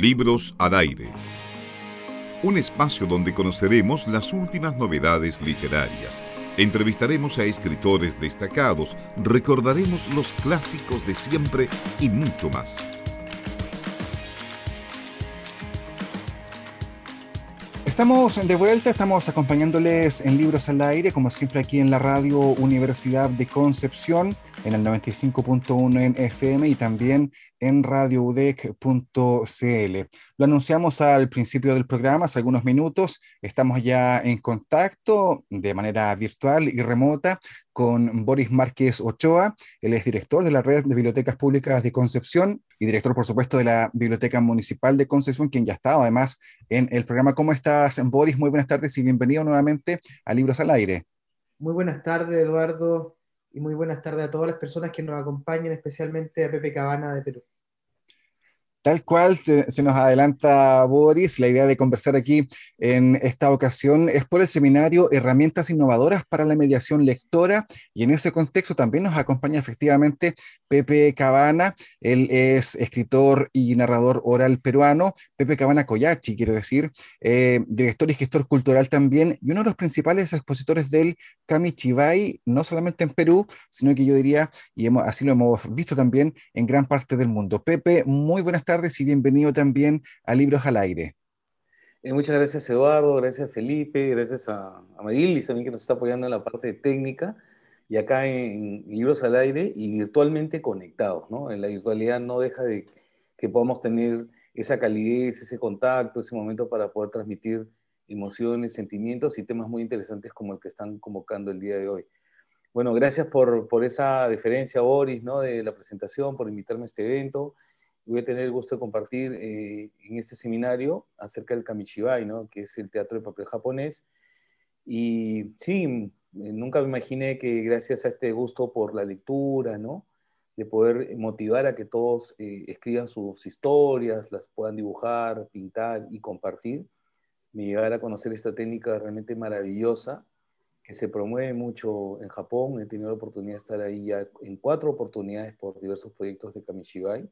Libros al aire. Un espacio donde conoceremos las últimas novedades literarias. Entrevistaremos a escritores destacados, recordaremos los clásicos de siempre y mucho más. Estamos de vuelta, estamos acompañándoles en Libros al Aire, como siempre aquí en la radio Universidad de Concepción, en el 95.1 en FM y también en radioudec.cl. Lo anunciamos al principio del programa, hace algunos minutos. Estamos ya en contacto de manera virtual y remota con Boris Márquez Ochoa. Él es director de la Red de Bibliotecas Públicas de Concepción y director, por supuesto, de la Biblioteca Municipal de Concepción, quien ya ha estado además en el programa. ¿Cómo estás, Boris? Muy buenas tardes y bienvenido nuevamente a Libros al Aire. Muy buenas tardes, Eduardo y muy buenas tardes a todas las personas que nos acompañan, especialmente a Pepe Cabana de Perú. Tal cual se, nos adelanta Boris, la idea de conversar aquí en esta ocasión es por el seminario Herramientas Innovadoras para la Mediación Lectora y en ese contexto también nos acompaña efectivamente Pepe Cabana, él es escritor y narrador oral peruano, Pepe Cabana Coyachi, quiero decir, eh, director y gestor cultural también y uno de los principales expositores del Kamichibai, no solamente en Perú, sino que yo diría, y así lo hemos visto también en gran parte del mundo. Pepe, muy buenas tardes y bienvenido también a Libros al Aire. Eh, muchas gracias Eduardo, gracias Felipe, gracias a, a también que nos está apoyando en la parte técnica y acá en, Libros al Aire y virtualmente conectados. ¿no? En la virtualidad no deja de que podamos tener esa calidez, ese contacto, ese momento para poder transmitir emociones, sentimientos y temas muy interesantes como el que están convocando el día de hoy. Bueno, gracias por, por esa deferencia, Boris, ¿no? de la presentación, por invitarme a este evento voy a tener el gusto de compartir eh, en este seminario acerca del kamishibai, ¿no? que es el teatro de papel japonés. Y sí, eh, nunca me imaginé que gracias a este gusto por la lectura, ¿no? de poder motivar a que todos eh, escriban sus historias, las puedan dibujar, pintar y compartir, me llegara a conocer esta técnica realmente maravillosa que se promueve mucho en Japón. He tenido la oportunidad de estar ahí ya en cuatro oportunidades por diversos proyectos de Kamishibai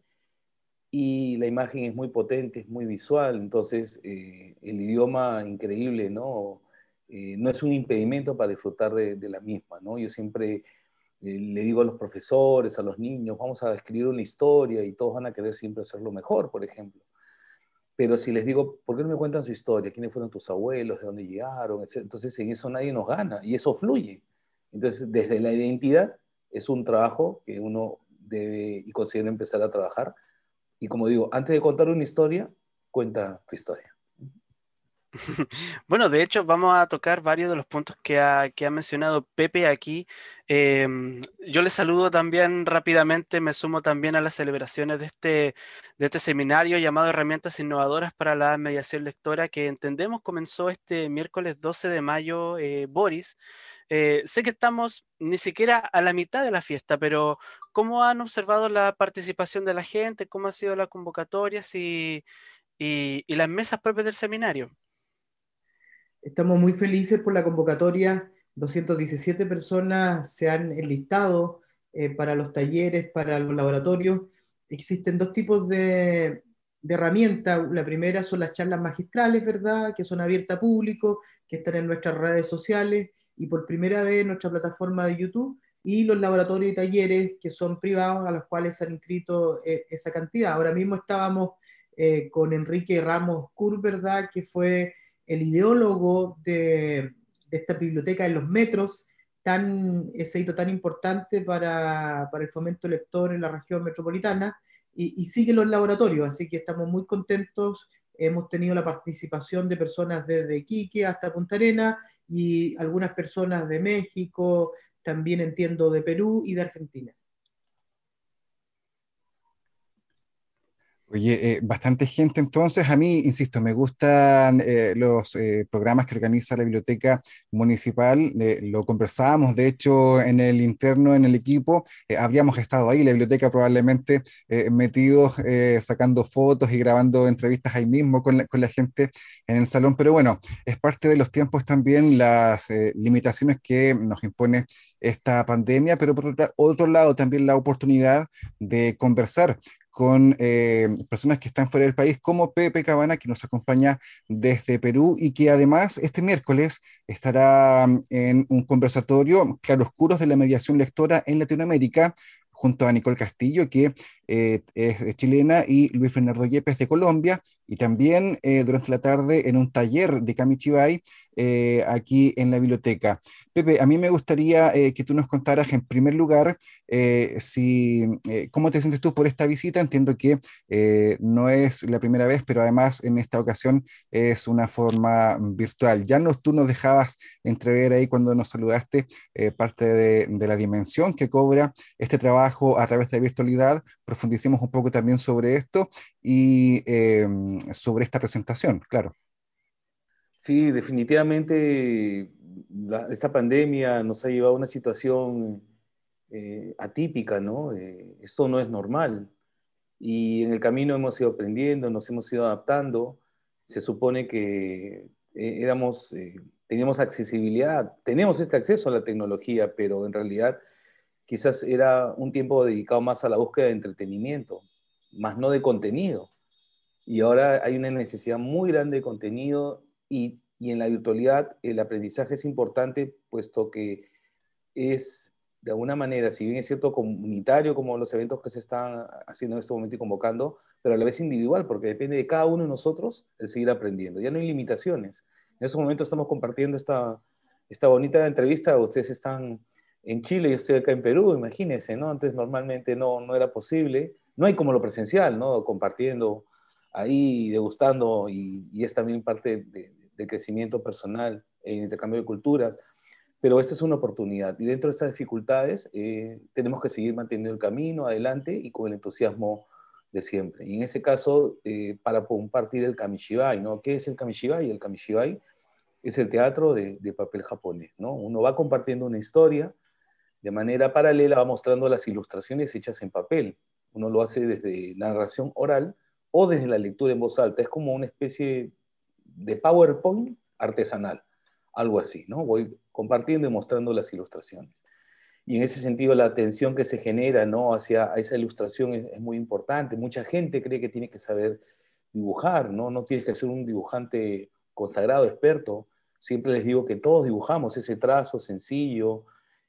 y la imagen es muy potente, es muy visual, entonces eh, el idioma increíble, ¿no? Eh, no es un impedimento para disfrutar de, la misma, ¿no? Yo siempre eh, le digo a los profesores, a los niños, vamos a escribir una historia y todos van a querer siempre hacerlo mejor, por ejemplo. Pero si les digo, ¿por qué no me cuentan su historia? ¿Quiénes fueron tus abuelos? ¿De dónde llegaron? Entonces en eso nadie nos gana y eso fluye. Entonces desde la identidad es un trabajo que uno debe y considera empezar a trabajar y como digo, antes de contar una historia, cuenta tu historia. Bueno, de hecho, vamos a tocar varios de los puntos que ha, que ha mencionado Pepe aquí. Em, yo les saludo también rápidamente, me sumo también a las celebraciones de este, de este seminario llamado Herramientas Innovadoras para la Mediación Lectora, que entendemos comenzó este miércoles 12 de mayo, eh, Boris. Eh, sé que estamos ni siquiera a la mitad de la fiesta, pero ¿cómo han observado la participación de la gente? ¿Cómo han sido las convocatorias y, y, las mesas propias del seminario? Estamos muy felices por la convocatoria. 217 personas se han enlistado eh, para los talleres, para los laboratorios. Existen dos tipos de, de herramientas. La primera son las charlas magistrales, ¿verdad? Que son abiertas a público, que están en nuestras redes sociales y por primera vez nuestra plataforma de YouTube y los laboratorios y talleres que son privados a los cuales se han inscrito eh, esa cantidad. Ahora mismo estábamos eh, con Enrique Ramos Cur, ¿verdad? Que fue el ideólogo de, esta biblioteca en los metros, tan, ese hito tan importante para, para el fomento lector en la región metropolitana, y, y sigue los laboratorios, así que estamos muy contentos. Hemos tenido la participación de personas desde Quique hasta Punta Arena y algunas personas de México, también entiendo de Perú y de Argentina. Oye, eh, bastante gente entonces. A mí, insisto, me gustan eh, los eh, programas que organiza la biblioteca municipal. lo conversábamos, de hecho, en el interno, en el equipo. habríamos estado ahí, la biblioteca probablemente metidos, sacando fotos y grabando entrevistas ahí mismo con la, con la, gente en el salón. Pero bueno, es parte de los tiempos también, las limitaciones que nos impone esta pandemia, pero por otro lado también la oportunidad de conversar con eh, personas que están fuera del país, como Pepe Cabana, que nos acompaña desde Perú y que además este miércoles estará mm, en un conversatorio Claroscuros de la Mediación Lectora en Latinoamérica, junto a Nicole Castillo, que eh, es chilena, y Luis Fernando Yepes de Colombia, y también eh, durante la tarde en un taller de Kamichibai eh, aquí en la biblioteca. Pepe, a mí me gustaría que tú nos contaras en primer lugar si, cómo te sientes tú por esta visita. Entiendo que no es la primera vez, pero además en esta ocasión es una forma virtual. Ya nos, tú nos dejabas entrever ahí cuando nos saludaste parte de, de la dimensión que cobra este trabajo a través de virtualidad profundicemos un poco también sobre esto y em, sobre esta presentación, claro. Sí, definitivamente esta pandemia nos ha llevado a una situación eh, atípica, ¿no? Eh, esto no es normal. Y en el camino hemos ido aprendiendo, nos hemos ido adaptando. Se supone que eh, éramos, teníamos accesibilidad, tenemos este acceso a la tecnología, pero en realidad quizás era un tiempo dedicado más a la búsqueda de entretenimiento, más no de contenido. Y ahora hay una necesidad muy grande de contenido y, en la virtualidad el aprendizaje es importante puesto que es de alguna manera, si bien es cierto, comunitario, como los eventos que se están haciendo en este momento y convocando, pero a la vez individual, porque depende de cada uno de nosotros el seguir aprendiendo. Ya no hay limitaciones. En este momento estamos compartiendo esta, esta bonita entrevista, ustedes están en Chile, yo estoy acá en Perú, imagínense, ¿no? Antes normalmente no, no era posible. No hay como lo presencial, ¿no? Compartiendo ahí, degustando, y, y es también parte de, de, crecimiento personal en intercambio de culturas. Pero esta es una oportunidad. Y dentro de estas dificultades, eh, tenemos que seguir manteniendo el camino adelante y con el entusiasmo de siempre. Y en ese caso, eh, para compartir el kamishibai, ¿no? ¿Qué es el kamishibai? El kamishibai es el teatro de, de papel japonés, ¿no? Uno va compartiendo una historia, de manera paralela va mostrando las ilustraciones hechas en papel. Uno lo hace desde narración oral o desde la lectura en voz alta. Es como una especie de PowerPoint artesanal, algo así, ¿no? Voy compartiendo y mostrando las ilustraciones. Y en ese sentido la atención que se genera ¿no? hacia esa ilustración es, muy importante. Mucha gente cree que tiene que saber dibujar, ¿no? No tienes que ser un dibujante consagrado, experto. Siempre les digo que todos dibujamos ese trazo sencillo,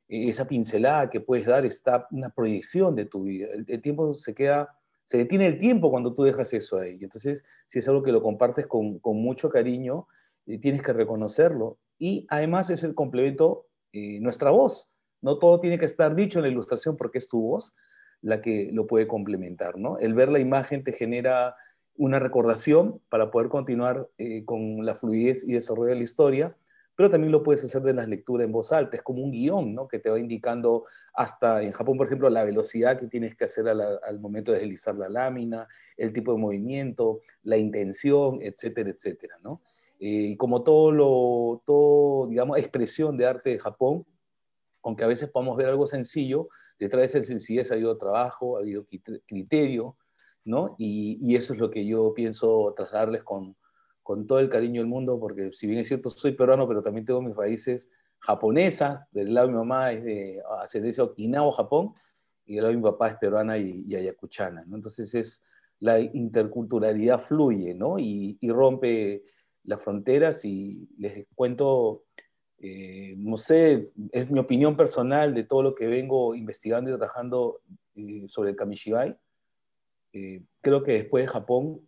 esa pincelada que puedes dar está una proyección de tu vida. El, tiempo se queda, se detiene el tiempo cuando tú dejas eso ahí. Entonces, si es algo que lo compartes con, con mucho cariño, eh, tienes que reconocerlo. Y además es el complemento, eh, nuestra voz. No todo tiene que estar dicho en la ilustración porque es tu voz la que lo puede complementar, ¿no? El ver la imagen te genera una recordación para poder continuar eh, con la fluidez y desarrollo de la historia, pero también lo puedes hacer de las lecturas en voz alta, es como un guion, ¿no? Que te va indicando hasta, en Japón, por ejemplo, la velocidad que tienes que hacer al momento de deslizar la lámina, el tipo de movimiento, la intención, etcétera, etcétera, ¿no? Eh, y como todo lo, todo, digamos, expresión de arte de Japón, aunque a veces podamos ver algo sencillo, detrás de esa sencillez ha habido trabajo, ha habido criterio, ¿no? Y eso es lo que yo pienso trasladarles con, con todo el cariño del mundo, porque si bien es cierto, soy peruano, pero también tengo mis raíces japonesas, del lado de mi mamá es de ascendencia Okinawa, Japón, y del lado de mi papá es peruana y, ayacuchana, ¿no? Entonces es, la interculturalidad fluye, ¿no? Y, rompe las fronteras y les cuento, eh, no sé, es mi opinión personal de todo lo que vengo investigando y trabajando eh, sobre el Kamishibai. Eh, creo que después de Japón,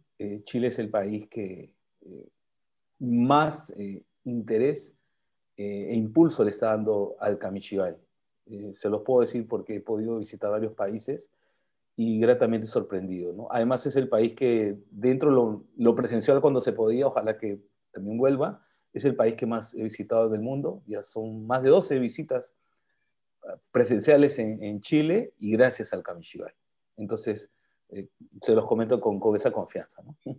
Chile es el país que, eh, más eh, interés eh, e impulso le está dando al Kamishibai. se los puedo decir porque he podido visitar varios países y gratamente sorprendido. ¿no? Además es el país que dentro lo, lo presencial cuando se podía, ojalá que también vuelva, es el país que más he visitado en el mundo. Ya son más de 12 visitas presenciales en, en Chile y gracias al Kamishibai. Entonces, se los comento con, con esa confianza. ¿no?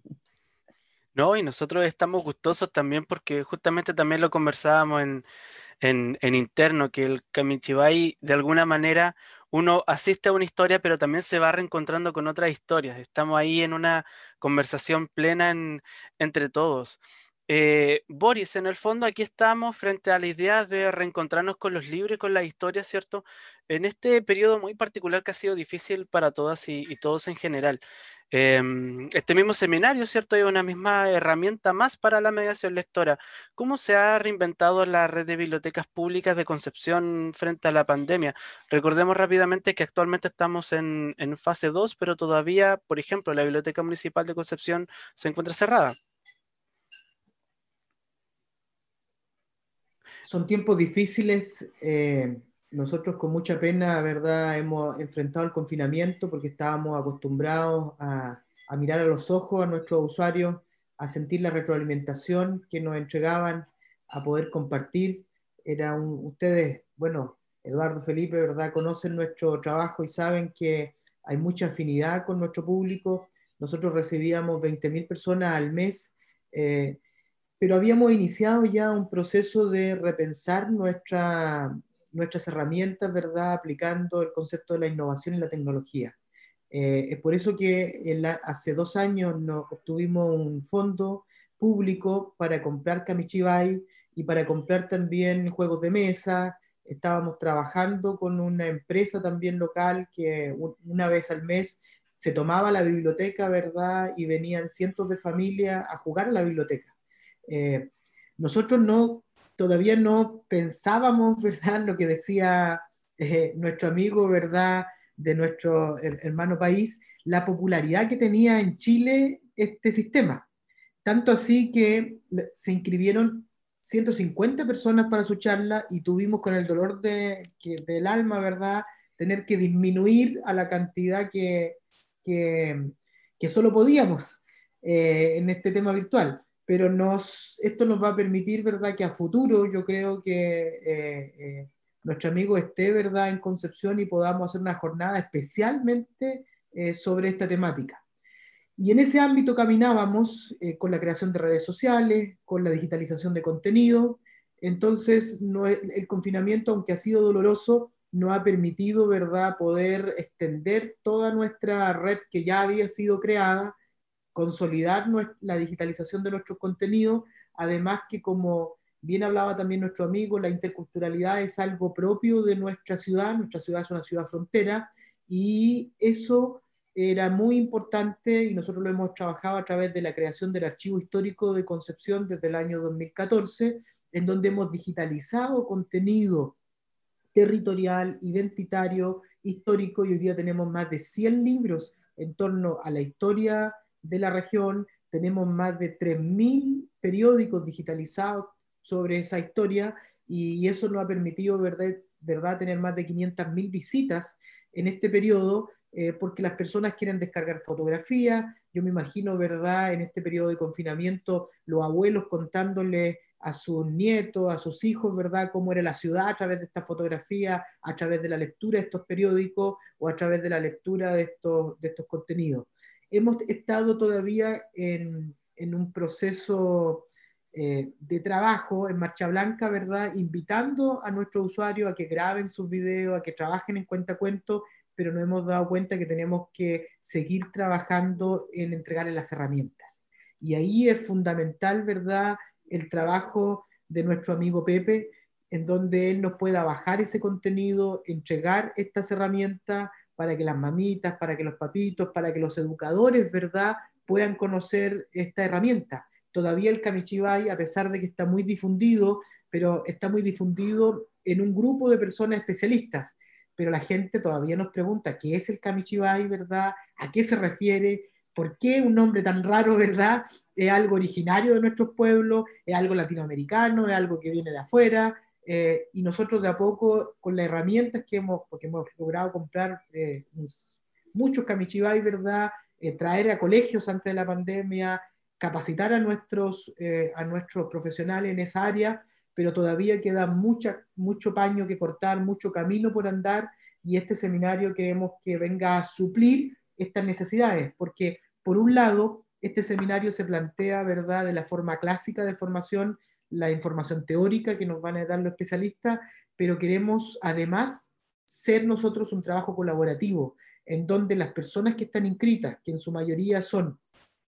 No, y nosotros estamos gustosos también porque justamente también lo conversábamos en, en, interno, que el Kamichibai de alguna manera uno asiste a una historia, pero también se va reencontrando con otras historias. Estamos ahí en una conversación plena entre todos. Eh, Boris, en el fondo aquí estamos frente a la idea de reencontrarnos con los libros y con la historia, ¿cierto? En este periodo muy particular que ha sido difícil para todas y, todos en general. Em, este mismo seminario, ¿cierto? Es una misma herramienta más para la mediación lectora. ¿Cómo se ha reinventado la red de bibliotecas públicas de Concepción frente a la pandemia? Recordemos rápidamente que actualmente estamos en, en fase 2, pero todavía, por ejemplo, la Biblioteca Municipal de Concepción se encuentra cerrada. son tiempos difíciles. Eh, nosotros con mucha pena, ¿verdad? Hemos enfrentado el confinamiento porque estábamos acostumbrados a, mirar a los ojos a nuestros usuarios, a sentir la retroalimentación que nos entregaban, a poder compartir. Era ustedes, bueno, Eduardo Felipe, ¿verdad? Conocen nuestro trabajo y saben que hay mucha afinidad con nuestro público. Nosotros recibíamos 20.000 personas al mes. Eh, pero habíamos iniciado ya un proceso de repensar nuestra, nuestras herramientas, ¿verdad? Aplicando el concepto de la innovación y la tecnología. Eh, es por eso que hace dos años nos obtuvimos un fondo público para comprar Kamichibai y para comprar también juegos de mesa. Estábamos trabajando con una empresa también local que una vez al mes se tomaba la biblioteca, ¿verdad? Y venían cientos de familias a jugar a la biblioteca. Eh, nosotros no, todavía no pensábamos, ¿verdad?, lo que decía eh, nuestro amigo, ¿verdad?, de nuestro hermano país, la popularidad que tenía en Chile este sistema. Tanto así que se inscribieron 150 personas para su charla y tuvimos con el dolor de, del alma, ¿verdad?, tener que disminuir a la cantidad que, que, que solo podíamos eh, en este tema virtual pero nos, esto nos va a permitir, ¿verdad?, que a futuro yo creo que eh, eh, nuestro amigo esté, ¿verdad?, en Concepción y podamos hacer una jornada especialmente eh, sobre esta temática. Y en ese ámbito caminábamos con la creación de redes sociales, con la digitalización de contenido. Entonces, no, el confinamiento, aunque ha sido doloroso, no ha permitido, ¿verdad?, poder extender toda nuestra red que ya había sido creada consolidar la digitalización de nuestros contenidos, además que como bien hablaba también nuestro amigo, la interculturalidad es algo propio de nuestra ciudad, nuestra ciudad es una ciudad frontera y eso era muy importante y nosotros lo hemos trabajado a través de la creación del Archivo Histórico de Concepción desde el año 2014, en donde hemos digitalizado contenido territorial, identitario, histórico y hoy día tenemos más de 100 libros en torno a la historia de la región, tenemos más de 3.000 periódicos digitalizados sobre esa historia y eso nos ha permitido, ¿verdad?, verdad tener más de 500.000 visitas en este periodo, eh, porque las personas quieren descargar fotografías. Yo me imagino, ¿verdad?, en este periodo de confinamiento, los abuelos contándole a sus nietos, a sus hijos, ¿verdad?, cómo era la ciudad a través de esta fotografía, a través de la lectura de estos periódicos o a través de la lectura de estos, de estos contenidos hemos estado todavía en, un proceso eh, de trabajo en Marcha Blanca, ¿verdad? Invitando a nuestros usuarios a que graben sus videos, a que trabajen en cuenta cuento, pero nos hemos dado cuenta que tenemos que seguir trabajando en entregarles las herramientas. Y ahí es fundamental, ¿verdad?, el trabajo de nuestro amigo Pepe, en donde él nos pueda bajar ese contenido, entregar estas herramientas, para que las mamitas, para que los papitos, para que los educadores, ¿verdad?, puedan conocer esta herramienta. Todavía el Kamichibai, a pesar de que está muy difundido, pero está muy difundido en un grupo de personas especialistas. Pero la gente todavía nos pregunta qué es el Kamichibai, ¿verdad? ¿A qué se refiere? ¿Por qué un nombre tan raro, verdad? ¿Es algo originario de nuestros pueblos? ¿Es algo latinoamericano? ¿Es algo que viene de afuera? Eh, y nosotros de a poco, con las herramientas que hemos, porque hemos logrado comprar eh, muchos Kamichibai, ¿verdad? Eh, traer a colegios antes de la pandemia, capacitar a nuestros, a nuestros profesionales en esa área, pero todavía queda mucha, mucho paño que cortar, mucho camino por andar, y este seminario queremos que venga a suplir estas necesidades, porque por un lado, este seminario se plantea, ¿verdad?, de la forma clásica de formación, la información teórica que nos van a dar los especialistas, pero queremos además ser nosotros un trabajo colaborativo, en donde las personas que están inscritas, que en su mayoría son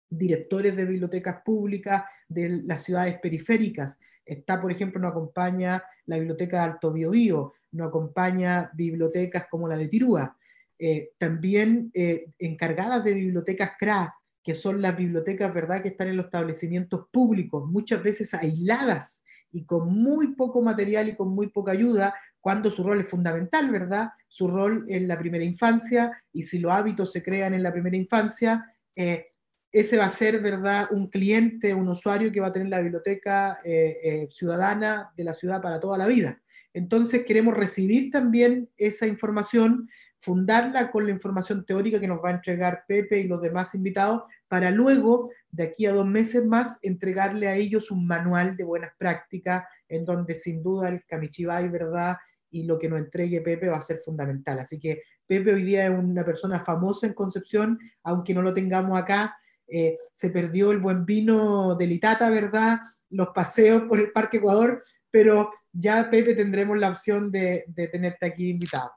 directores de bibliotecas públicas de las ciudades periféricas. Está, por ejemplo, nos acompaña la Biblioteca de Alto Biobío, nos acompaña bibliotecas como la de Tirúa. Eh, también eh, encargadas de bibliotecas CRA, que son las bibliotecas, ¿verdad?, que están en los establecimientos públicos, muchas veces aisladas y con muy poco material y con muy poca ayuda, cuando su rol es fundamental, ¿verdad? Su rol en la primera infancia, y si los hábitos se crean en la primera infancia, eh, ese va a ser, ¿verdad?, un cliente, un usuario que va a tener la biblioteca eh, eh, ciudadana de la ciudad para toda la vida. Entonces queremos recibir también esa información, fundarla con la información teórica que nos va a entregar Pepe y los demás invitados, para luego, de aquí a dos meses más, entregarle a ellos un manual de buenas prácticas, en donde sin duda el Kamichibai, ¿verdad? Y lo que nos entregue Pepe va a ser fundamental. Así que Pepe hoy día es una persona famosa en Concepción, aunque no lo tengamos acá. Eh, se perdió el buen vino de Litata, ¿verdad? Los paseos por el Parque Ecuador, pero ya Pepe tendremos la opción de, tenerte aquí invitado.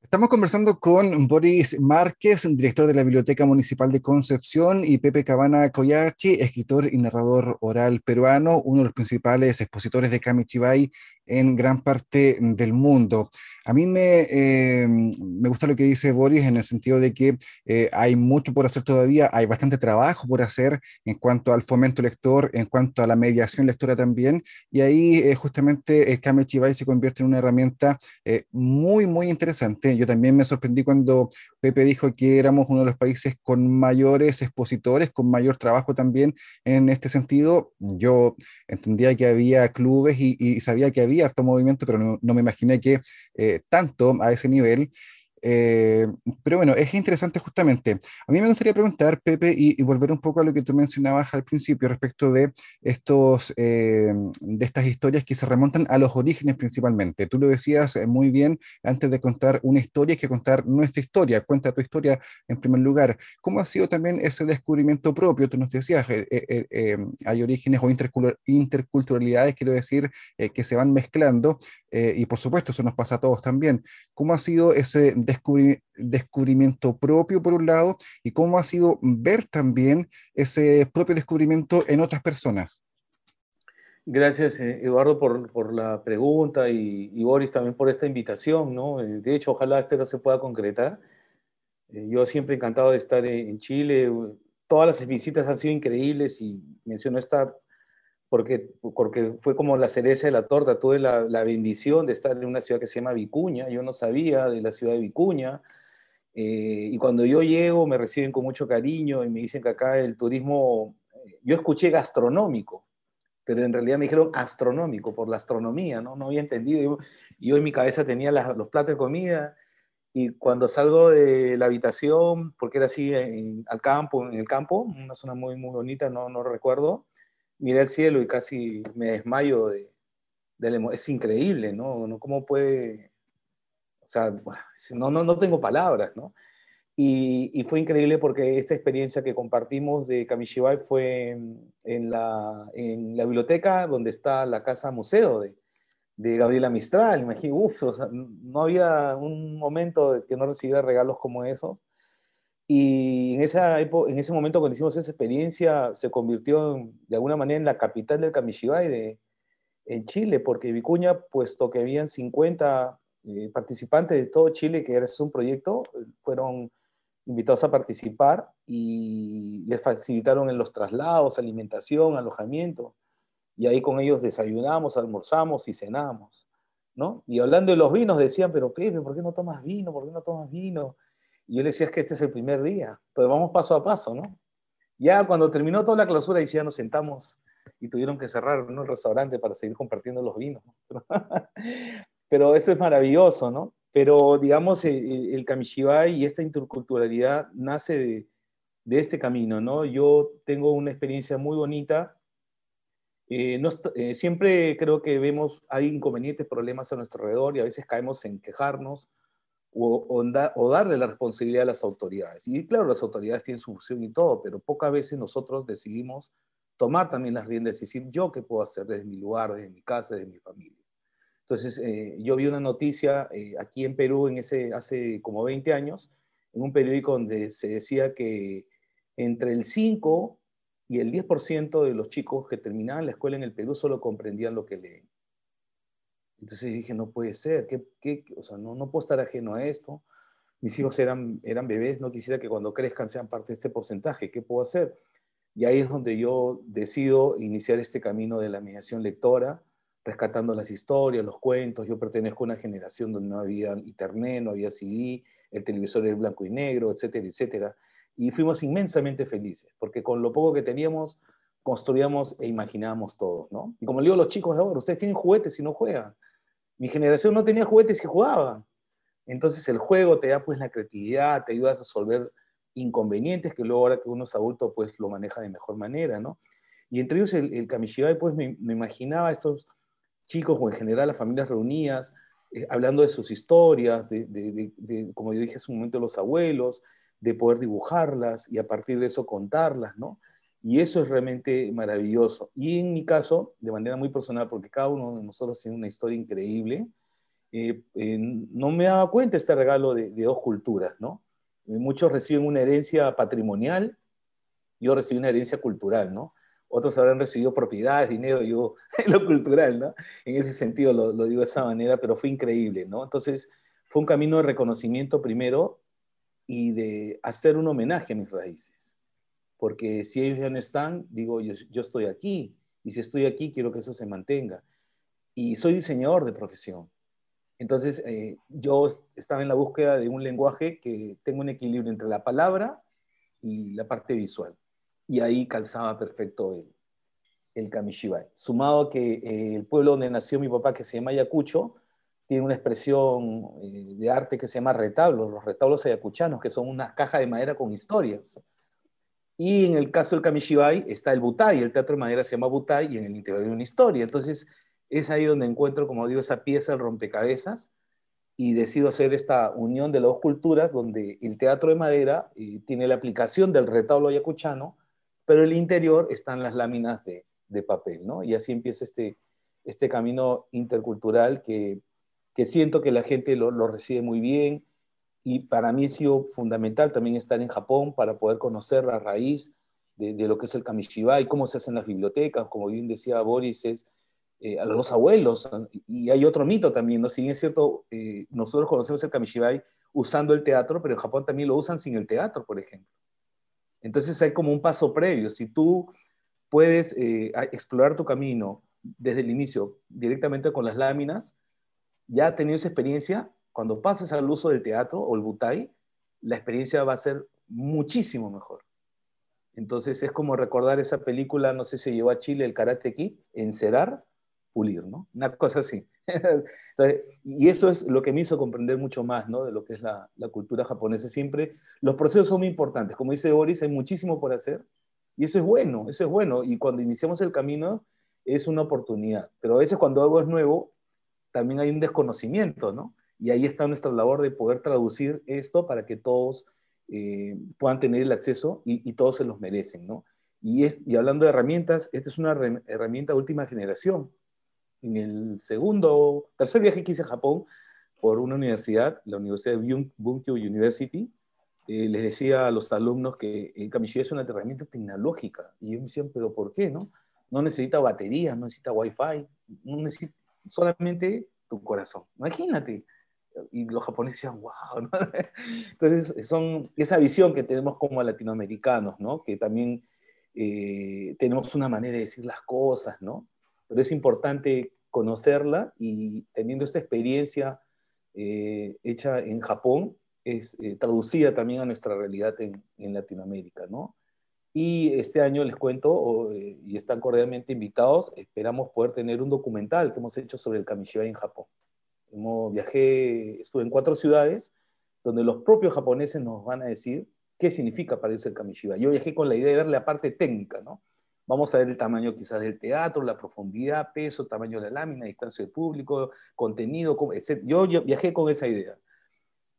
Estamos conversando con Boris Márquez, director de la Biblioteca Municipal de Concepción, y Pepe Cabana Coyachi, escritor y narrador oral peruano, uno de los principales expositores de Kamichibai en gran parte del mundo. A mí me, eh, me gusta lo que dice Boris en el sentido de que eh, hay mucho por hacer todavía, hay bastante trabajo por hacer en cuanto al fomento lector, en cuanto a la mediación lectora también, y ahí eh, justamente el Kamichibai se convierte en una herramienta muy, muy interesante yo también me sorprendí cuando Pepe dijo que éramos uno de los países con mayores expositores, con mayor trabajo también en este sentido. Yo entendía que había clubes y, sabía que había harto movimiento, pero no, me imaginé que eh, tanto a ese nivel. Eh, pero bueno, es interesante justamente. A mí me gustaría preguntar, Pepe, y, volver un poco a lo que tú mencionabas al principio respecto de, estos, eh, de estas historias que se remontan a los orígenes principalmente. Tú lo decías eh, muy bien, antes de contar una historia, hay que contar nuestra historia. Cuenta tu historia en primer lugar. ¿Cómo ha sido también ese descubrimiento propio? Tú nos decías, hay orígenes o interculturalidades, quiero decir, que se van mezclando. y por supuesto, eso nos pasa a todos también. ¿Cómo ha sido ese descubrimiento propio, por un lado, y cómo ha sido ver también ese propio descubrimiento en otras personas. Gracias, eh, Eduardo, por, la pregunta y, Boris también por esta invitación, ¿no? Eh, de hecho, ojalá espero se pueda concretar. Eh, yo siempre encantado de estar en Chile. Todas las visitas han sido increíbles y menciono esta porque, porque fue como la cereza de la torta. Tuve la, la, bendición de estar en una ciudad que se llama Vicuña, yo no sabía de la ciudad de Vicuña, eh, y cuando yo llego me reciben con mucho cariño y me dicen que acá el turismo, eh, yo escuché gastronómico, pero en realidad me dijeron astronómico por la astronomía, ¿no? No había entendido. Yo, yo en mi cabeza tenía los platos de comida y cuando salgo de la habitación, porque era así en, al campo, en el campo, una zona muy, muy bonita, no, no recuerdo, miré el cielo y casi me desmayo de, es increíble, ¿no? ¿no? ¿Cómo puede, o sea, no, no, no tengo palabras, ¿no? Y, fue increíble porque esta experiencia que compartimos de Kamishibai fue en la, la biblioteca donde está la casa museo de, de Gabriela Mistral. Imagínate, uff, o no había un momento que no recibiera regalos como esos. Y en, esa en ese momento cuando hicimos esa experiencia se convirtió de alguna manera en la capital del Kamishibai de, en Chile, porque Vicuña, puesto que habían 50 eh, participantes de todo Chile, que era un proyecto, fueron invitados a participar y les facilitaron en los traslados, alimentación, alojamiento. Y ahí con ellos desayunamos, almorzamos y cenamos. ¿no? Y hablando de los vinos, decían, pero Pepe, ¿por qué no tomas vino? ¿Por qué no tomas vino? Y yo le decía, es que este es el primer día, entonces vamos paso a paso, ¿no? Ya cuando terminó toda la clausura, ya nos sentamos y tuvieron que cerrar ¿no? el restaurante para seguir compartiendo los vinos. Pero eso es maravilloso, ¿no? Pero digamos, el, el Kamishibai y esta interculturalidad nace de, de, este camino, ¿no? Yo tengo una experiencia muy bonita. Eh, no, eh, siempre creo que vemos, hay inconvenientes, problemas a nuestro alrededor y a veces caemos en quejarnos o, darle la responsabilidad a las autoridades. Y claro, las autoridades tienen su función y todo, pero pocas veces nosotros decidimos tomar también las riendas y decir, yo qué puedo hacer desde mi lugar, desde mi casa, desde mi familia. Entonces, eh, yo vi una noticia eh, aquí en Perú en ese, hace como 20 años, en un periódico donde se decía que entre el 5 y el 10% de los chicos que terminaban la escuela en el Perú solo comprendían lo que leen. Entonces dije, no puede ser, ¿qué, O sea, no, no puedo estar ajeno a esto. Mis hijos eran, eran bebés, no quisiera que cuando crezcan sean parte de este porcentaje, ¿qué puedo hacer? Y ahí es donde yo decido iniciar este camino de la mediación lectora, rescatando las historias, los cuentos. Yo pertenezco a una generación donde no había internet, no había CD, el televisor era blanco y negro, etcétera, etcétera. Y fuimos inmensamente felices, porque con lo poco que teníamos, construíamos e imaginábamos todos, ¿no? Y como le digo a los chicos de ahora, ustedes tienen juguetes y no juegan. Mi generación no tenía juguetes y jugaba. Entonces el juego te da pues la creatividad, te ayuda a resolver inconvenientes que luego ahora que uno es adulto pues lo maneja de mejor manera, ¿no? Y entre ellos el, el Kamishibai pues me, me, imaginaba estos chicos o en general las familias reunidas, eh, hablando de sus historias, de, de, como yo dije hace un momento, los abuelos, de poder dibujarlas y a partir de eso contarlas, ¿no? Y eso es realmente maravilloso. Y en mi caso, de manera muy personal, porque cada uno de nosotros tiene una historia increíble, eh, eh, no me daba cuenta este regalo de, dos culturas, ¿no? Muchos reciben una herencia patrimonial, yo recibí una herencia cultural, ¿no? Otros habrán recibido propiedades, dinero, yo lo cultural, ¿no? En ese sentido lo, lo digo de esa manera, pero fue increíble, ¿no? Entonces, fue un camino de reconocimiento primero y de hacer un homenaje a mis raíces. Porque si ellos ya no están, digo, yo, estoy aquí. Y si estoy aquí, quiero que eso se mantenga. Y soy diseñador de profesión. Entonces, eh, yo estaba en la búsqueda de un lenguaje que tenga un equilibrio entre la palabra y la parte visual. Y ahí calzaba perfecto el, el Kamishibai. Sumado a que eh, el pueblo donde nació mi papá, que se llama Ayacucho, tiene una expresión eh, de arte que se llama retablos, los retablos ayacuchanos, que son unas cajas de madera con historias. Y en el caso del Kamishibai está el Butai, el teatro de madera se llama Butai y en el interior hay una historia. Entonces es ahí donde encuentro, como digo, esa pieza, el rompecabezas, y decido hacer esta unión de las dos culturas, donde el teatro de madera eh, tiene la aplicación del retablo ayacuchano, pero el interior están las láminas de, de papel, ¿no? Y así empieza este, este camino intercultural que que siento que la gente lo, lo, recibe muy bien y para mí ha sido fundamental también estar en Japón para poder conocer la raíz de, lo que es el Kamishibai, cómo se hacen las bibliotecas, como bien decía Boris, es eh, a los abuelos. Y hay otro mito también, ¿no? Si bien es cierto, eh, nosotros conocemos el Kamishibai usando el teatro, pero en Japón también lo usan sin el teatro, por ejemplo. Entonces hay como un paso previo. Si tú puedes eh, explorar tu camino desde el inicio directamente con las láminas, ya tenido esa experiencia, cuando pases al uso del teatro o el butai, la experiencia va a ser muchísimo mejor. Entonces es como recordar esa película, no sé si llevó a Chile el Karate Kid, encerar, pulir, ¿no? Una cosa así. Entonces, y eso es lo que me hizo comprender mucho más, ¿no? De lo que es la, la, cultura japonesa. Siempre los procesos son muy importantes. Como dice Boris, hay muchísimo por hacer y eso es bueno, eso es bueno. Y cuando iniciamos el camino es una oportunidad. Pero a veces cuando algo es nuevo, también hay un desconocimiento, ¿no? Y ahí está nuestra labor de poder traducir esto para que todos eh, puedan tener el acceso y, todos se los merecen, ¿no? Y, es, y hablando de herramientas, esta es una herramienta última generación. En el segundo, tercer viaje que hice a Japón por una universidad, la Universidad de Bunkyo University, eh, les decía a los alumnos que el Kamishibai es una herramienta tecnológica. Y ellos me decían, ¿pero por qué, no? No necesita batería, no necesita wifi, no necesita, solamente tu corazón. Imagínate. Y los japoneses decían, wow. ¿no? Entonces, son esa visión que tenemos como latinoamericanos, ¿no? Que también eh, tenemos una manera de decir las cosas, ¿no? Pero es importante conocerla y teniendo esta experiencia eh, hecha en Japón, es eh, traducida también a nuestra realidad en, en Latinoamérica, ¿no? Y este año les cuento, eh, y están cordialmente invitados, esperamos poder tener un documental que hemos hecho sobre el Kamishibai en Japón. Hemos, viajé, estuve en cuatro ciudades donde los propios japoneses nos van a decir qué significa para ellos el Kamishibai. Yo viajé con la idea de ver la parte técnica, ¿no? Vamos a ver el tamaño quizás del teatro, la profundidad, peso, tamaño de la lámina, distancia del público, contenido, etc. Yo, yo viajé con esa idea.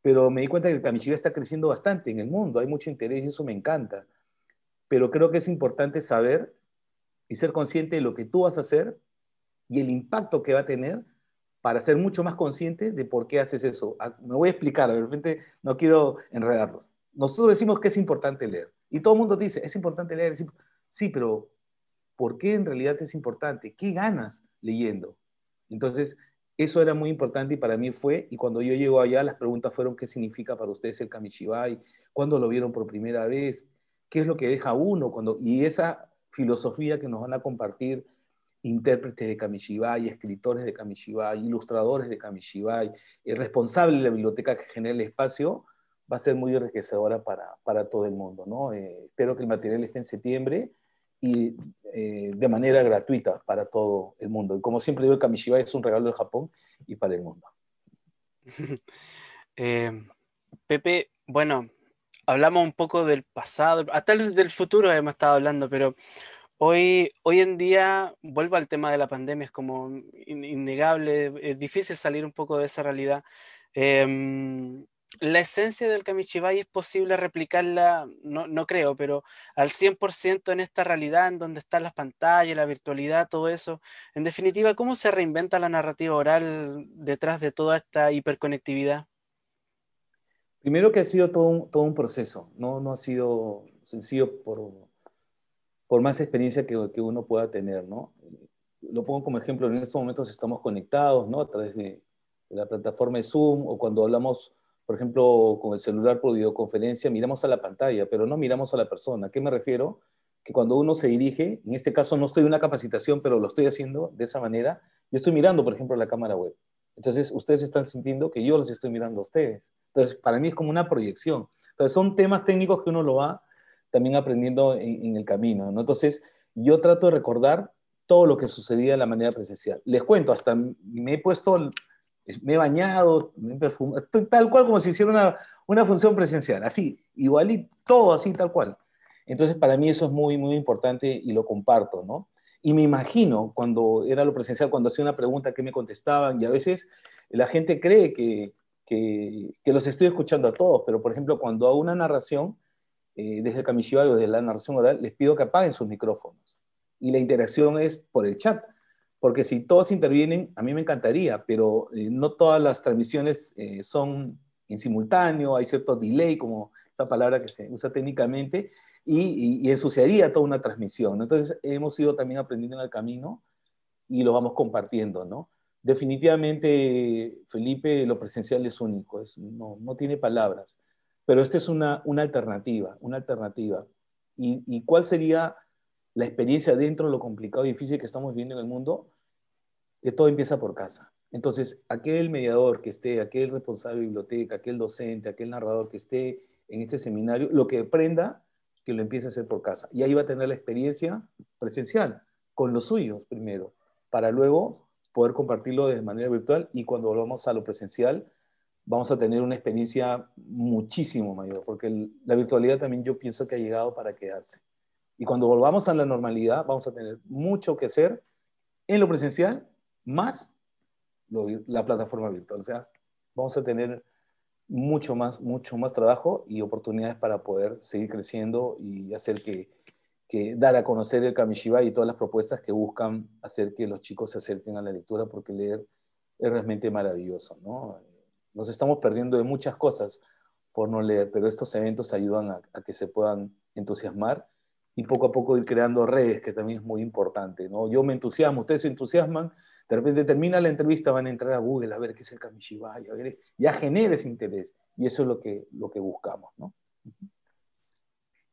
Pero me di cuenta que el Kamishibai está creciendo bastante en el mundo, hay mucho interés y eso me encanta pero creo que es importante saber y ser consciente de lo que tú vas a hacer y el impacto que va a tener para ser mucho más consciente de por qué haces eso. Ah, me voy a explicar, de repente no quiero enredarlos. Nosotros decimos que es importante leer y todo el mundo dice, es importante leer. Sí, pero ¿por qué en realidad es importante? ¿Qué ganas leyendo? Entonces, eso era muy importante y para mí fue, y cuando yo llego allá, las preguntas fueron, ¿qué significa para ustedes el Kamishibai? ¿Cuándo lo vieron por primera vez? ¿Qué es lo que deja uno? Cuando, y esa filosofía que nos van a compartir intérpretes de Kamishibai, escritores de Kamishibai, ilustradores de Kamishibai, el responsable de la biblioteca que genera el espacio, va a ser muy enriquecedora para, para todo el mundo. ¿no? Eh, espero que el material esté en septiembre y eh, de manera gratuita para todo el mundo. Y como siempre digo, el Kamishiba es un regalo de Japón y para el mundo. Eh, Pepe, bueno, hablamos un poco del pasado, hasta del futuro hemos estado hablando, pero hoy, hoy en día, vuelvo al tema de la pandemia, es como innegable, es difícil salir un poco de esa realidad. Em, la esencia del Kamishibai es posible replicarla, no, no creo, pero al 100% en esta realidad en donde están las pantallas, la virtualidad, todo eso. En definitiva, ¿cómo se reinventa la narrativa oral detrás de toda esta hiperconectividad? Primero que ha sido todo un, todo un proceso, no, no ha sido sencillo por, por más experiencia que, que uno pueda tener, ¿no? Lo pongo como ejemplo, en estos momentos estamos conectados, ¿no? A través de, de la plataforma de Zoom o cuando hablamos por ejemplo, con el celular por videoconferencia, miramos a la pantalla, pero no miramos a la persona. ¿A qué me refiero? Que cuando uno se dirige, en este caso no estoy en una capacitación, pero lo estoy haciendo de esa manera, yo estoy mirando, por ejemplo, la cámara web. Entonces, ustedes están sintiendo que yo los estoy mirando a ustedes. Entonces, para mí es como una proyección. Entonces, son temas técnicos que uno lo va también aprendiendo en, el camino. ¿no? Entonces, yo trato de recordar todo lo que sucedía de la manera presencial. Les cuento, hasta me he puesto me he bañado, me he perfumado, tal cual como si hiciera una, una función presencial, así, igual y todo así, tal cual. Entonces, para mí eso es muy, muy importante y lo comparto, ¿no? Y me imagino cuando era lo presencial, cuando hacía una pregunta, que me contestaban, y a veces la gente cree que, que, que los estoy escuchando a todos, pero por ejemplo, cuando hago una narración, eh, desde el Kamishibai o desde la narración oral, les pido que apaguen sus micrófonos. Y la interacción es por el chat porque si todos intervienen, a mí me encantaría, pero eh, no todas las transmisiones eh, son en simultáneo, hay cierto delay, como esa palabra que se usa técnicamente, y, ensuciaría toda una transmisión. Entonces, hemos ido también aprendiendo en el camino y lo vamos compartiendo, ¿no? Definitivamente, Felipe, lo presencial es único, no, no, tiene palabras, pero esta es una, una alternativa, una alternativa. ¿Y, ¿Y cuál sería la experiencia dentro de lo complicado y difícil que estamos viviendo en el mundo? que todo empieza por casa. Entonces, aquel mediador que esté, aquel responsable de biblioteca, aquel docente, aquel narrador que esté en este seminario, lo que aprenda, que lo empiece a hacer por casa. Y ahí va a tener la experiencia presencial, con los suyos primero, para luego poder compartirlo de manera virtual y cuando volvamos a lo presencial, vamos a tener una experiencia muchísimo mayor, porque la virtualidad también yo pienso que ha llegado para quedarse. Y cuando volvamos a la normalidad, vamos a tener mucho que hacer en lo presencial más la plataforma virtual. O sea, vamos a tener mucho más, mucho más trabajo y oportunidades para poder seguir creciendo y hacer que, que dar a conocer el Kamishibai y todas las propuestas que buscan hacer que los chicos se acerquen a la lectura, porque leer es realmente maravilloso, ¿no? Nos estamos perdiendo de muchas cosas por no leer, pero estos eventos ayudan a, que se puedan entusiasmar y poco a poco ir creando redes, que también es muy importante, ¿no? Yo me entusiasmo, ustedes se entusiasman, de repente termina la entrevista, van a entrar a Google a ver qué es el Kamishibai, a ver, ya genera ese interés. Y eso es lo que, lo que buscamos, ¿no?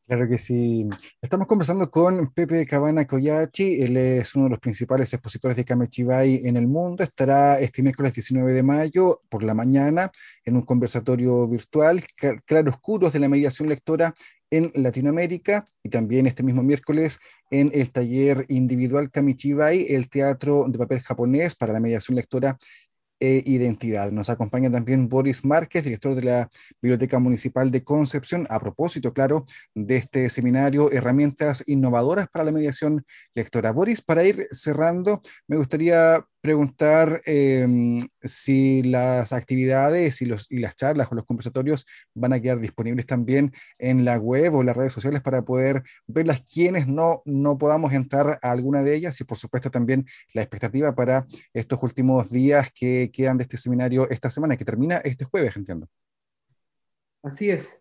Claro que sí. Estamos conversando con Pepe Cabana Koyachi. Él es uno de los principales expositores de Kamishibai en el mundo. Estará este miércoles 19 de mayo por la mañana en un conversatorio virtual, Claroscuros de la Mediación Lectora en Latinoamérica y también este mismo miércoles en el taller individual Kamichibai, el teatro de papel japonés para la mediación lectora e identidad. Nos acompaña también Boris Márquez, director de la Biblioteca Municipal de Concepción, a propósito, claro, de este seminario Herramientas Innovadoras para la Mediación Lectora. Boris, para ir cerrando, me gustaría preguntar em, si las actividades y, los, y las charlas o los conversatorios van a quedar disponibles también en la web o las redes sociales para poder verlas quienes no, no podamos entrar a alguna de ellas y por supuesto también la expectativa para estos últimos días que quedan de este seminario esta semana, que termina este jueves, entiendo. Así es.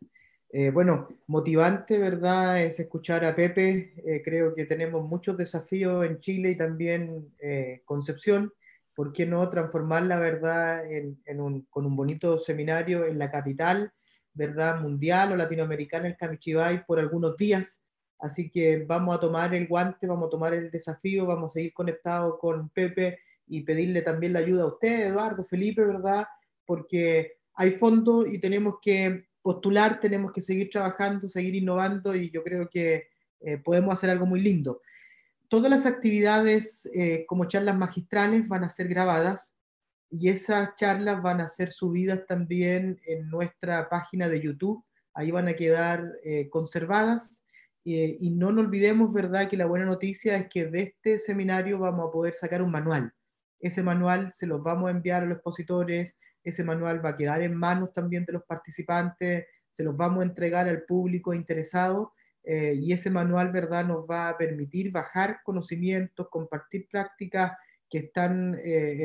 Eh, bueno, motivante, ¿verdad? Es escuchar a Pepe. Eh, creo que tenemos muchos desafíos en Chile y también eh, Concepción. ¿Por qué no transformar la verdad con un bonito seminario en la capital, ¿verdad? Mundial o latinoamericana, en Camichibay, por algunos días? Así que vamos a tomar el guante, vamos a tomar el desafío, vamos a seguir conectados con Pepe y pedirle también la ayuda a usted, Eduardo, Felipe, ¿verdad? Porque hay fondos y tenemos que postular, tenemos que seguir trabajando, seguir innovando y yo creo que eh, podemos hacer algo muy lindo. Todas las actividades eh, como charlas magistrales van a ser grabadas y esas charlas van a ser subidas también en nuestra página de YouTube. Ahí van a quedar eh, conservadas y no nos olvidemos, ¿verdad?, que la buena noticia es que de este seminario vamos a poder sacar un manual. Ese manual se los vamos a enviar a los expositores, ese manual va a quedar en manos también de los participantes, se los vamos a entregar al público interesado eh, y ese manual, ¿verdad?, nos va a permitir bajar conocimientos, compartir prácticas que, están, eh,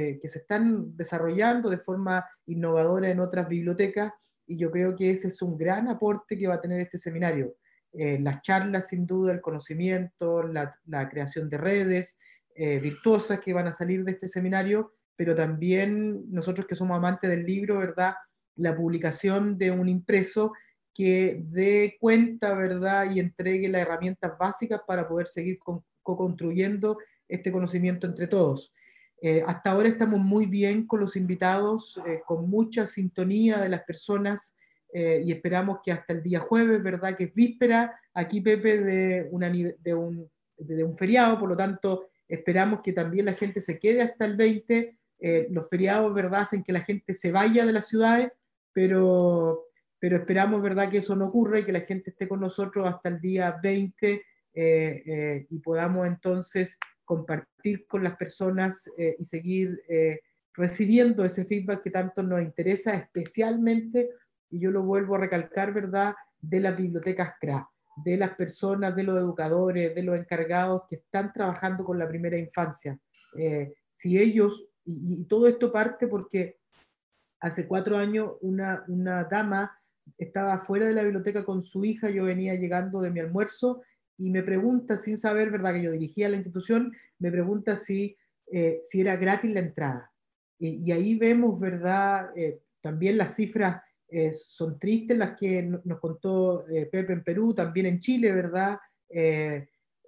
eh, que se están desarrollando de forma innovadora en otras bibliotecas y yo creo que ese es un gran aporte que va a tener este seminario. las charlas, sin duda, el conocimiento, la, la creación de redes virtuosas que van a salir de este seminario pero también nosotros que somos amantes del libro, ¿verdad? La publicación de un impreso que dé cuenta, ¿verdad? Y entregue las herramientas básicas para poder seguir co-construyendo este conocimiento entre todos. Eh, hasta ahora estamos muy bien con los invitados, eh, con mucha sintonía de las personas eh, y esperamos que hasta el día jueves, ¿verdad? Que es víspera aquí, Pepe, de, una, de, un, de un feriado, por lo tanto, esperamos que también la gente se quede hasta el 20 eh, los feriados, ¿verdad?, hacen que la gente se vaya de las ciudades, pero, pero esperamos, ¿verdad?, que eso no ocurra y que la gente esté con nosotros hasta el día 20 eh, eh, y podamos entonces compartir con las personas y seguir recibiendo ese feedback que tanto nos interesa, especialmente, y yo lo vuelvo a recalcar, ¿verdad?, de las bibliotecas CRA, de las personas, de los educadores, de los encargados que están trabajando con la primera infancia. si ellos y, todo esto parte porque hace cuatro años una, una dama estaba fuera de la biblioteca con su hija, yo venía llegando de mi almuerzo y me pregunta, sin saber, ¿verdad?, que yo dirigía la institución, me pregunta si, eh, si era gratis la entrada. Y, ahí vemos, ¿verdad?, eh, también las cifras eh, son tristes, las que nos contó Pepe en Perú, también en Chile, ¿verdad?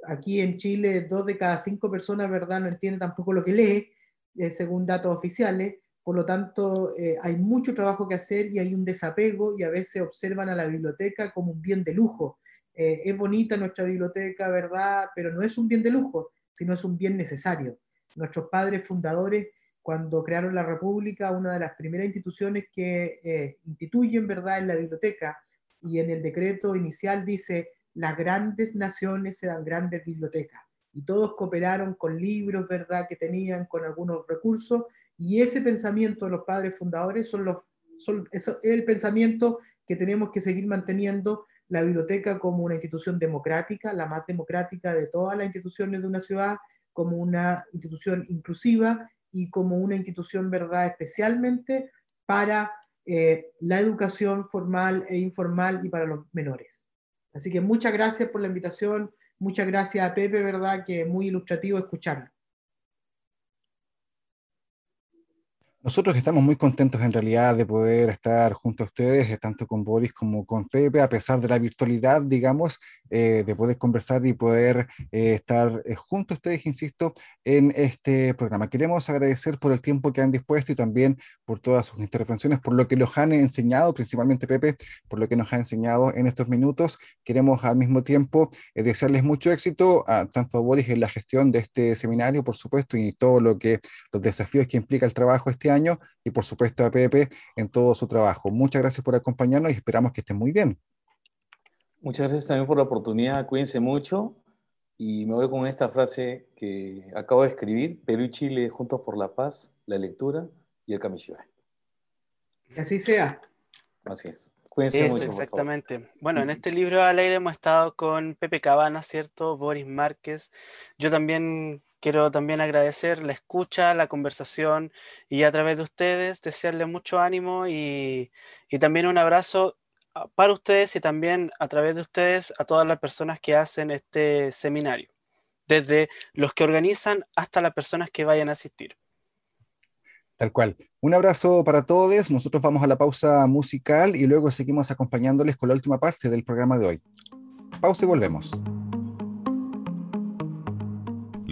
aquí en Chile, dos de cada cinco personas, ¿verdad?, no entienden tampoco lo que lee. Eh, según datos oficiales. Por lo tanto, eh, hay mucho trabajo que hacer y hay un desapego y a veces observan a la biblioteca como un bien de lujo. Eh, es bonita nuestra biblioteca, ¿verdad? Pero no es un bien de lujo, sino es un bien necesario. Nuestros padres fundadores, cuando crearon la República, una de las primeras instituciones que instituyen, ¿verdad?, en la biblioteca y en el decreto inicial dice, las grandes naciones se dan grandes bibliotecas y todos cooperaron con libros, ¿verdad?, que tenían, con algunos recursos, y ese pensamiento de los padres fundadores son los, son, es el pensamiento que tenemos que seguir manteniendo la biblioteca como una institución democrática, la más democrática de todas las instituciones de una ciudad, como una institución inclusiva y como una institución, ¿verdad?, especialmente para eh, la educación formal e informal y para los menores. Así que muchas gracias por la invitación. Muchas gracias a Pepe, ¿verdad? Que muy ilustrativo escucharlo. Nosotros estamos muy contentos en realidad de poder estar junto a ustedes, eh, tanto con Boris como con Pepe, a pesar de la virtualidad, digamos, eh, de poder conversar y poder eh, estar junto a ustedes, insisto, en este programa. Queremos agradecer por el tiempo que han dispuesto y también por todas sus intervenciones, por lo que nos han enseñado, principalmente Pepe, por lo que nos ha enseñado en estos minutos. Queremos al mismo tiempo desearles mucho éxito, a, tanto a Boris en la gestión de este seminario, por supuesto, y todo lo que los desafíos que implica el trabajo este año año y por supuesto a Pepe en todo su trabajo. Muchas gracias por acompañarnos y esperamos que estén muy bien. Muchas gracias también por la oportunidad, cuídense mucho Y me voy con esta frase que acabo de escribir, Perú y Chile juntos por la paz, la lectura y el camisón. Que así sea. Así es. Cuídense mucho, exactamente. Bueno, en este libro al aire hemos estado con Pepe Cabana, ¿cierto? Boris Márquez. Yo también quiero también agradecer la escucha, la conversación y a través de ustedes desearles mucho ánimo y, y también un abrazo para ustedes y también a través de ustedes a todas las personas que hacen este seminario, desde los que organizan hasta las personas que vayan a asistir. Tal cual. Un abrazo para todos. Nosotros vamos a la pausa musical y luego seguimos acompañándoles con la última parte del programa de hoy. Pausa y volvemos.